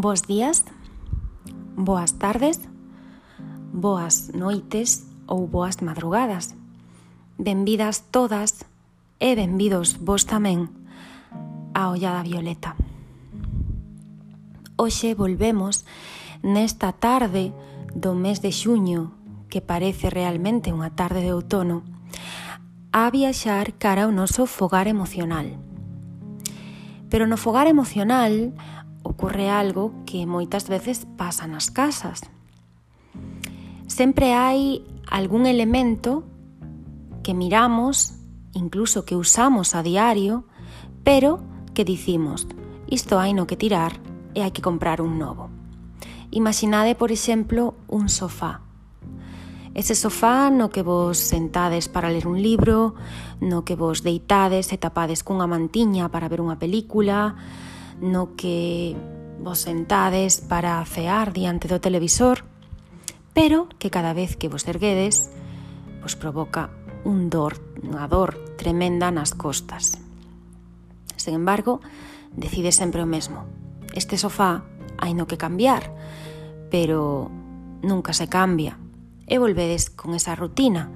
Bos días, boas tardes, boas noites ou boas madrugadas. Benvidas todas e benvidos vos tamén a Ollada Violeta. Hoxe volvemos nesta tarde do mes de xuño, que parece realmente unha tarde de outono, a viaxar cara ao noso fogar emocional. Pero no fogar emocional ocorre algo que moitas veces pasa nas casas. Sempre hai algún elemento que miramos, incluso que usamos a diario, pero que dicimos, isto hai no que tirar e hai que comprar un novo. Imaginade, por exemplo, un sofá. Ese sofá no que vos sentades para ler un libro, no que vos deitades e tapades cunha mantiña para ver unha película, no que vos sentades para cear diante do televisor, pero que cada vez que vos erguedes vos provoca un dor, unha dor tremenda nas costas. Sen embargo, decide sempre o mesmo. Este sofá hai no que cambiar, pero nunca se cambia. E volvedes con esa rutina,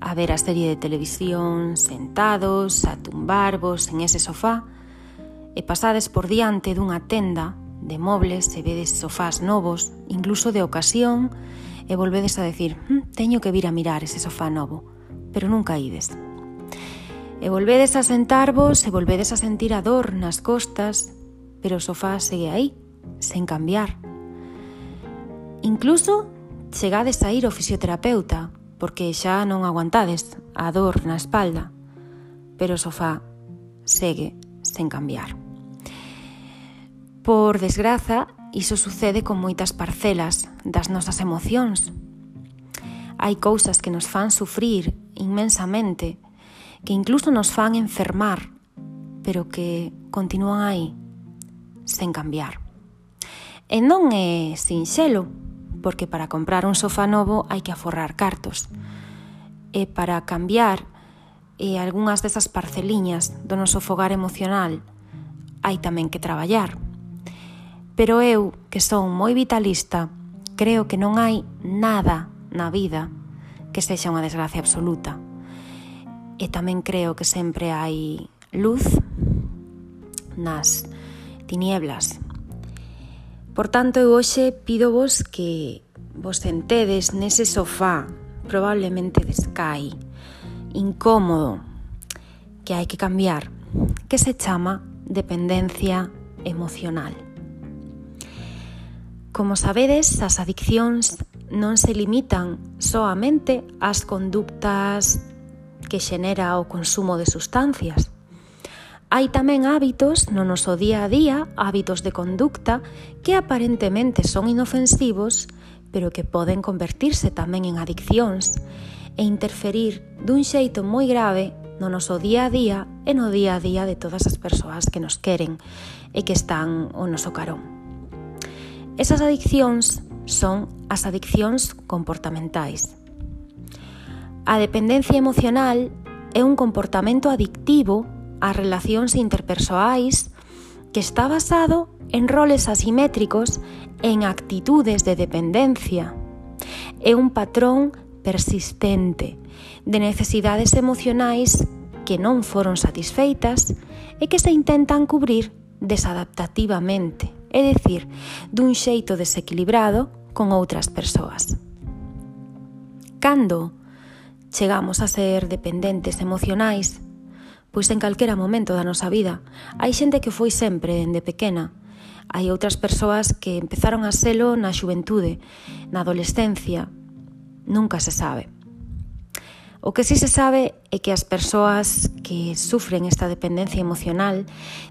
a ver a serie de televisión sentados, a tumbarvos en ese sofá, e pasades por diante dunha tenda de mobles e vedes sofás novos, incluso de ocasión, e volvedes a decir, hm, teño que vir a mirar ese sofá novo, pero nunca ides. E volvedes a sentarvos e volvedes a sentir a dor nas costas, pero o sofá segue aí, sen cambiar. Incluso chegades a ir ao fisioterapeuta, porque xa non aguantades a dor na espalda, pero o sofá segue sen cambiar. Por desgraza, iso sucede con moitas parcelas das nosas emocións. Hai cousas que nos fan sufrir inmensamente, que incluso nos fan enfermar, pero que continúan aí, sen cambiar. E non é sinxelo, porque para comprar un sofá novo hai que aforrar cartos. E para cambiar e algunhas desas parceliñas do noso fogar emocional hai tamén que traballar. Pero eu, que son moi vitalista, creo que non hai nada na vida que sexa unha desgracia absoluta. E tamén creo que sempre hai luz nas tinieblas. Por tanto, eu hoxe pido vos que vos sentedes nese sofá, probablemente de Sky, incómodo, que hai que cambiar, que se chama dependencia emocional. Como sabedes, as adiccións non se limitan soamente ás conductas que xenera o consumo de sustancias. Hai tamén hábitos no noso día a día, hábitos de conducta que aparentemente son inofensivos, pero que poden convertirse tamén en adiccións e interferir dun xeito moi grave no noso día a día e no día a día de todas as persoas que nos queren e que están o noso carón. Esas adiccións son as adiccións comportamentais. A dependencia emocional é un comportamento adictivo ás relacións interpersoais que está basado en roles asimétricos e en actitudes de dependencia. É un patrón persistente de necesidades emocionais que non foron satisfeitas e que se intentan cubrir desadaptativamente é dicir, dun xeito desequilibrado con outras persoas. Cando chegamos a ser dependentes emocionais, pois en calquera momento da nosa vida hai xente que foi sempre dende pequena, hai outras persoas que empezaron a selo na xuventude, na adolescencia, nunca se sabe. O que sí se sabe é que as persoas que sufren esta dependencia emocional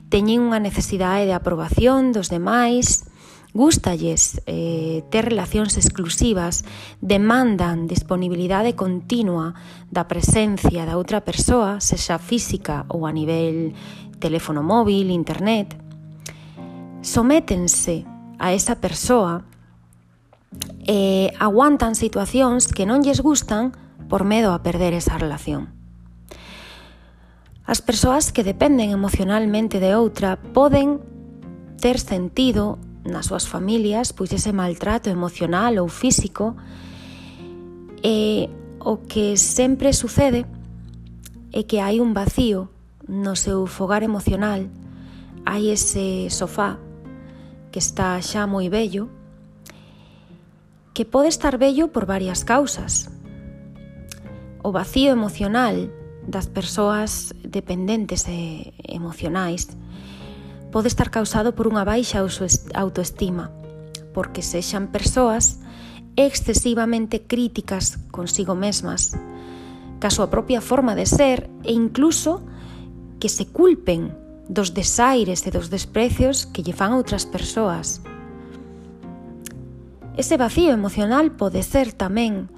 teñen unha necesidade de aprobación dos demais, gústalles eh, ter relacións exclusivas, demandan disponibilidade continua da presencia da outra persoa, sexa física ou a nivel teléfono móvil, internet. Sométense a esa persoa e eh, aguantan situacións que non lles gustan por medo a perder esa relación. As persoas que dependen emocionalmente de outra poden ter sentido nas súas familias pois ese maltrato emocional ou físico e o que sempre sucede é que hai un vacío no seu fogar emocional hai ese sofá que está xa moi bello que pode estar bello por varias causas o vacío emocional das persoas dependentes e emocionais pode estar causado por unha baixa autoestima, porque sexan persoas excesivamente críticas consigo mesmas, ca súa propia forma de ser e incluso que se culpen dos desaires e dos desprecios que lle fan outras persoas. Ese vacío emocional pode ser tamén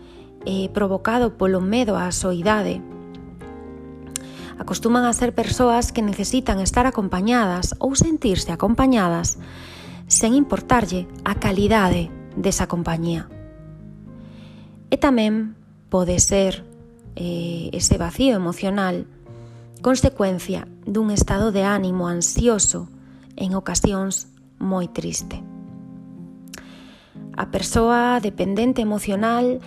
eh, provocado polo medo á soidade. Acostuman a ser persoas que necesitan estar acompañadas ou sentirse acompañadas sen importarlle a calidade desa compañía. E tamén pode ser eh, ese vacío emocional consecuencia dun estado de ánimo ansioso en ocasións moi triste. A persoa dependente emocional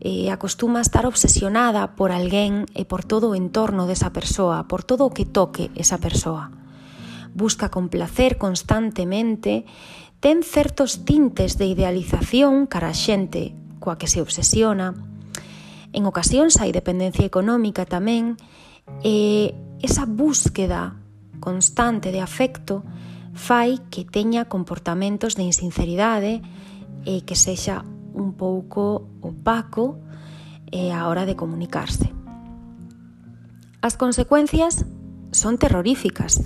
eh, acostuma a estar obsesionada por alguén e por todo o entorno desa persoa, por todo o que toque esa persoa. Busca complacer constantemente, ten certos tintes de idealización cara a xente coa que se obsesiona. En ocasións hai dependencia económica tamén e esa búsqueda constante de afecto fai que teña comportamentos de insinceridade e que sexa un pouco opaco eh, a hora de comunicarse. As consecuencias son terroríficas.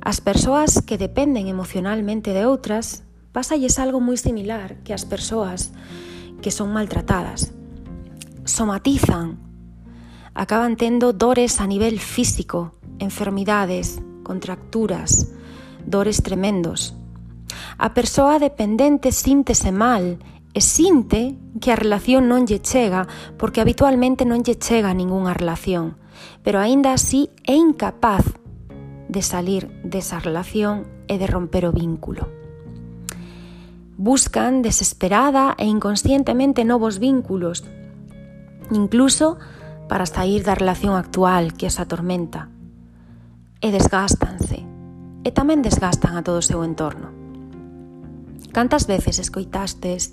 As persoas que dependen emocionalmente de outras pasalles algo moi similar que as persoas que son maltratadas. Somatizan, acaban tendo dores a nivel físico, enfermidades, contracturas, dores tremendos a persoa dependente síntese mal e sinte que a relación non lle chega porque habitualmente non lle chega ningunha relación, pero aínda así é incapaz de salir desa relación e de romper o vínculo. Buscan desesperada e inconscientemente novos vínculos, incluso para sair da relación actual que os atormenta. E desgástanse, e tamén desgastan a todo o seu entorno. Cantas veces escoitastes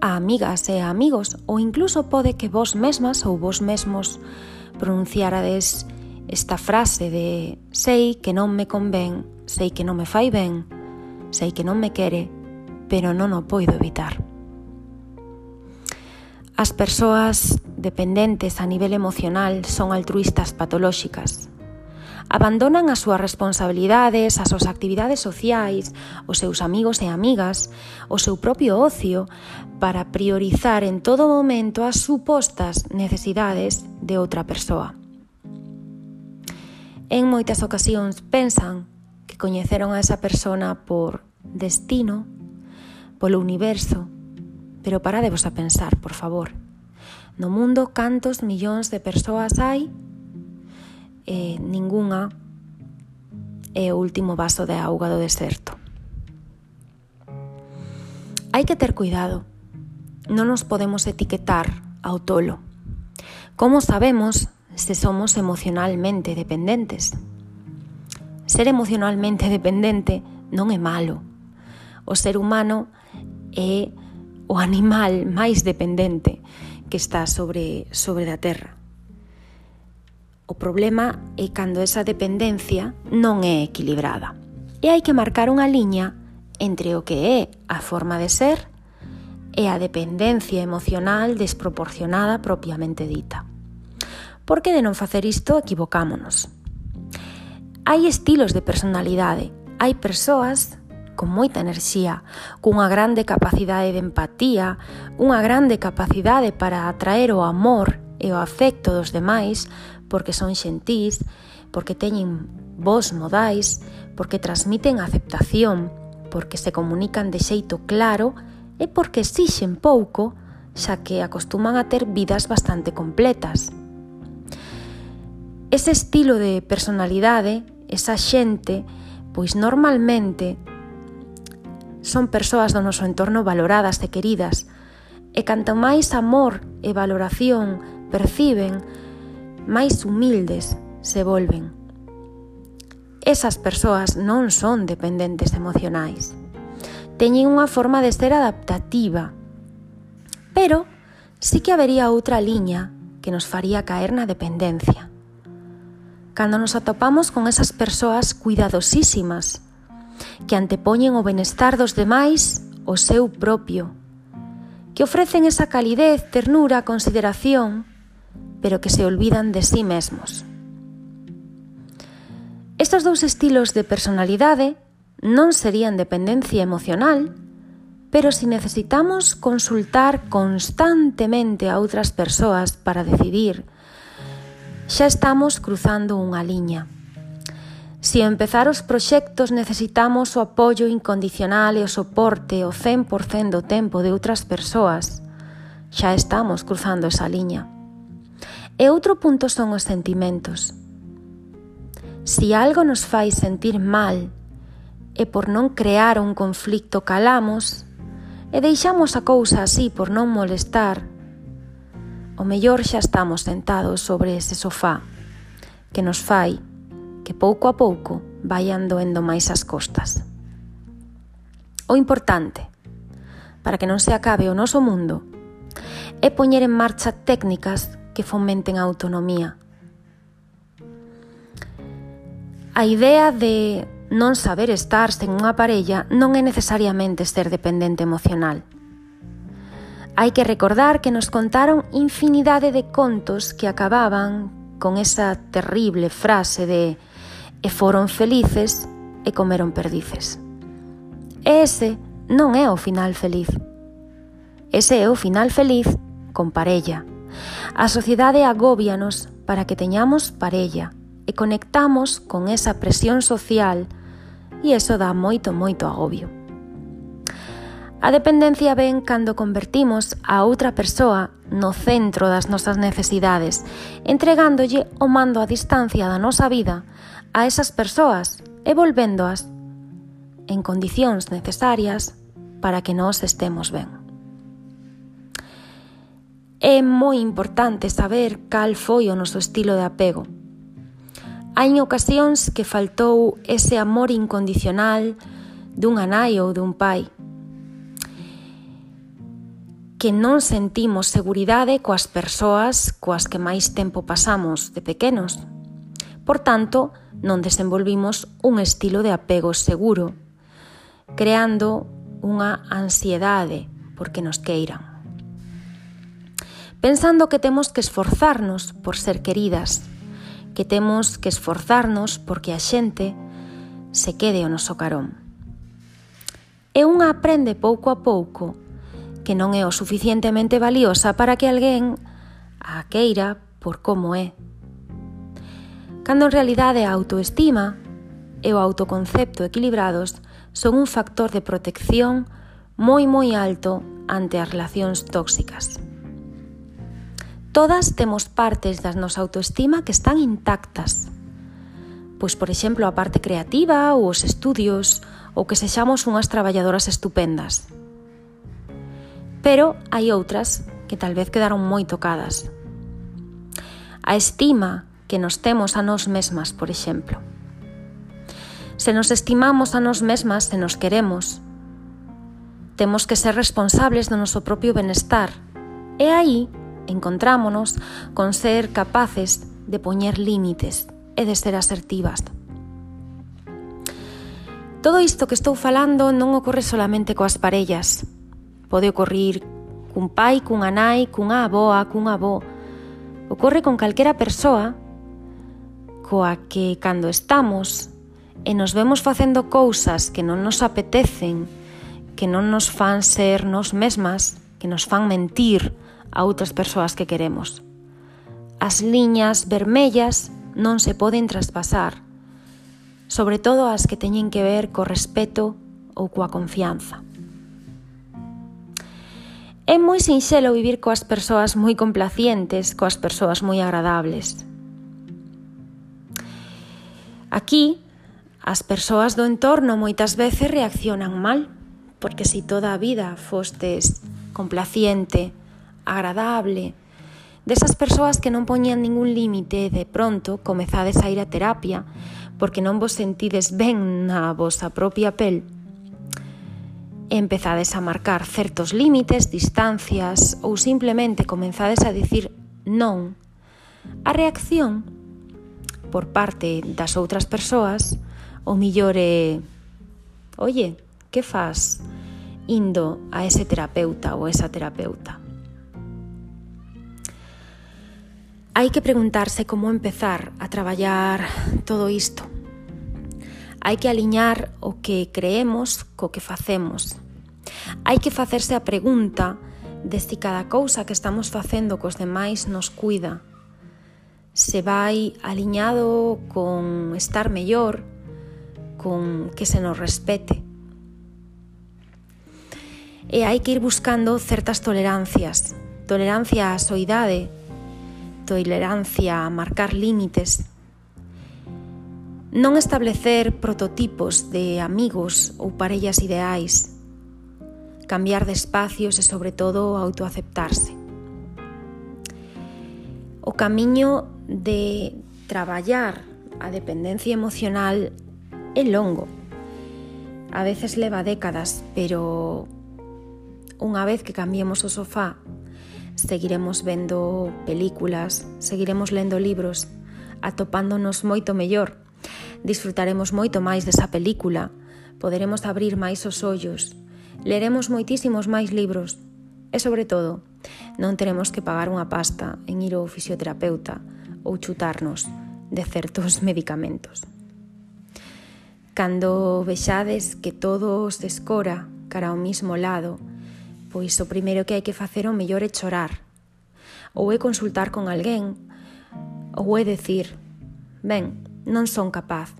a amigas e a amigos ou incluso pode que vos mesmas ou vos mesmos pronunciarades esta frase de sei que non me convén, sei que non me fai ben, sei que non me quere, pero non o poido evitar. As persoas dependentes a nivel emocional son altruistas patolóxicas, Abandonan as súas responsabilidades, as súas actividades sociais, os seus amigos e amigas, o seu propio ocio, para priorizar en todo momento as supostas necesidades de outra persoa. En moitas ocasións pensan que coñeceron a esa persona por destino, polo universo, pero paradevos a pensar, por favor. No mundo cantos millóns de persoas hai eh, ningunha é o último vaso de auga do deserto. Hai que ter cuidado. Non nos podemos etiquetar ao tolo. Como sabemos se somos emocionalmente dependentes? Ser emocionalmente dependente non é malo. O ser humano é o animal máis dependente que está sobre, sobre a terra. O problema é cando esa dependencia non é equilibrada. E hai que marcar unha liña entre o que é a forma de ser e a dependencia emocional desproporcionada propiamente dita. Porque de non facer isto equivocámonos. Hai estilos de personalidade, hai persoas con moita enerxía, cunha grande capacidade de empatía, unha grande capacidade para atraer o amor e o afecto dos demais, porque son xentís, porque teñen vos modais, porque transmiten aceptación, porque se comunican de xeito claro e porque exixen pouco, xa que acostuman a ter vidas bastante completas. Ese estilo de personalidade, esa xente, pois normalmente son persoas do noso entorno valoradas e queridas, e canto máis amor e valoración perciben, máis humildes se volven. Esas persoas non son dependentes emocionais. Teñen unha forma de ser adaptativa. Pero sí que habería outra liña que nos faría caer na dependencia. Cando nos atopamos con esas persoas cuidadosísimas que antepoñen o benestar dos demais o seu propio, que ofrecen esa calidez, ternura, consideración pero que se olvidan de sí mesmos. Estos dous estilos de personalidade non serían dependencia emocional, pero si necesitamos consultar constantemente a outras persoas para decidir, xa estamos cruzando unha liña. Si empezar os proxectos necesitamos o apoio incondicional e o soporte o 100% do tempo de outras persoas, xa estamos cruzando esa liña. E outro punto son os sentimentos. Si algo nos fai sentir mal e por non crear un conflicto calamos e deixamos a cousa así por non molestar, o mellor xa estamos sentados sobre ese sofá que nos fai que pouco a pouco vayan doendo máis as costas. O importante, para que non se acabe o noso mundo, é poñer en marcha técnicas que fomenten a autonomía. A idea de non saber estar sen unha parella non é necesariamente ser dependente emocional. Hai que recordar que nos contaron infinidade de contos que acababan con esa terrible frase de e foron felices e comeron perdices. E ese non é o final feliz. Ese é o final feliz con parella. A sociedade agóbianos para que teñamos parella e conectamos con esa presión social e eso dá moito, moito agobio. A dependencia ven cando convertimos a outra persoa no centro das nosas necesidades, entregándolle o mando a distancia da nosa vida a esas persoas e volvéndoas en condicións necesarias para que nós estemos ben. É moi importante saber cal foi o noso estilo de apego. Hai en ocasións que faltou ese amor incondicional dunha nai ou dun pai que non sentimos seguridade coas persoas coas que máis tempo pasamos de pequenos. Por tanto, non desenvolvimos un estilo de apego seguro, creando unha ansiedade porque nos queiran pensando que temos que esforzarnos por ser queridas, que temos que esforzarnos porque a xente se quede o noso carón. E unha aprende pouco a pouco que non é o suficientemente valiosa para que alguén a queira por como é. Cando en realidade a autoestima e o autoconcepto equilibrados son un factor de protección moi moi alto ante as relacións tóxicas. Todas temos partes da nosa autoestima que están intactas. Pois, por exemplo, a parte creativa ou os estudios ou que sexamos unhas traballadoras estupendas. Pero hai outras que tal vez quedaron moi tocadas. A estima que nos temos a nós mesmas, por exemplo. Se nos estimamos a nós mesmas, se nos queremos, temos que ser responsables do noso propio benestar. E aí encontrámonos con ser capaces de poñer límites e de ser asertivas. Todo isto que estou falando non ocorre solamente coas parellas. Pode ocorrir cun pai, cunha nai, cunha aboa, cun avó. Ocorre con calquera persoa coa que cando estamos e nos vemos facendo cousas que non nos apetecen, que non nos fan ser nos mesmas, que nos fan mentir, a outras persoas que queremos. As liñas vermellas non se poden traspasar, sobre todo as que teñen que ver co respeto ou coa confianza. É moi sinxelo vivir coas persoas moi complacientes, coas persoas moi agradables. Aquí, as persoas do entorno moitas veces reaccionan mal, porque se si toda a vida fostes complaciente, agradable, desas persoas que non poñían ningún límite de pronto comezades a ir a terapia porque non vos sentides ben na vosa propia pel empezades a marcar certos límites, distancias ou simplemente comenzades a dicir non. A reacción por parte das outras persoas o millor é Oye, que faz indo a ese terapeuta ou esa terapeuta? Hai que preguntarse como empezar a traballar todo isto. Hai que aliñar o que creemos co que facemos. Hai que facerse a pregunta de si cada cousa que estamos facendo cos demais nos cuida. Se vai aliñado con estar mellor, con que se nos respete. E hai que ir buscando certas tolerancias, tolerancia á soidade, tolerancia, a marcar límites. Non establecer prototipos de amigos ou parellas ideais. Cambiar de espacios e, sobre todo, autoaceptarse. O camiño de traballar a dependencia emocional é longo. A veces leva décadas, pero unha vez que cambiemos o sofá seguiremos vendo películas, seguiremos lendo libros, atopándonos moito mellor, disfrutaremos moito máis desa película, poderemos abrir máis os ollos, leremos moitísimos máis libros. E, sobre todo, non teremos que pagar unha pasta en ir ao fisioterapeuta ou chutarnos de certos medicamentos. Cando vexades que todo se escora cara ao mismo lado, Pois o primeiro que hai que facer o mellor é chorar. Ou é consultar con alguén, ou é decir, ben, non son capaz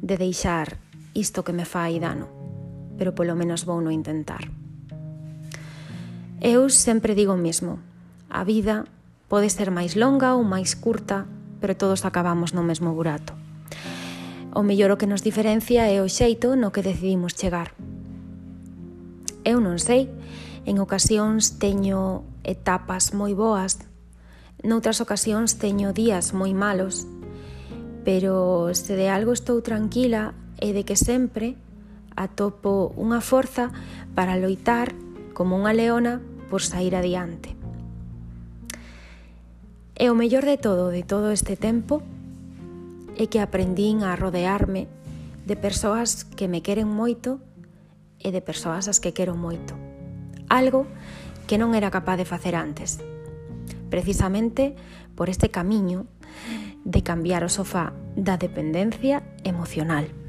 de deixar isto que me fai dano, pero polo menos vou no intentar. Eu sempre digo o mesmo, a vida pode ser máis longa ou máis curta, pero todos acabamos no mesmo burato. O mellor o que nos diferencia é o xeito no que decidimos chegar. Eu non sei En ocasións teño etapas moi boas, noutras ocasións teño días moi malos, pero se de algo estou tranquila é de que sempre atopo unha forza para loitar como unha leona por sair adiante. E o mellor de todo, de todo este tempo, é que aprendín a rodearme de persoas que me queren moito e de persoas as que quero moito algo que non era capaz de facer antes. Precisamente por este camiño de cambiar o sofá da dependencia emocional.